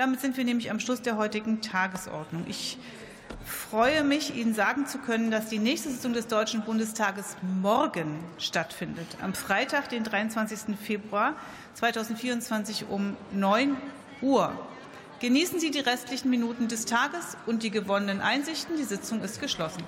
Damit sind wir nämlich am Schluss der heutigen Tagesordnung. Ich freue mich, Ihnen sagen zu können, dass die nächste Sitzung des Deutschen Bundestages morgen stattfindet, am Freitag, den 23. Februar 2024 um 9 Uhr. Genießen Sie die restlichen Minuten des Tages und die gewonnenen Einsichten. Die Sitzung ist geschlossen.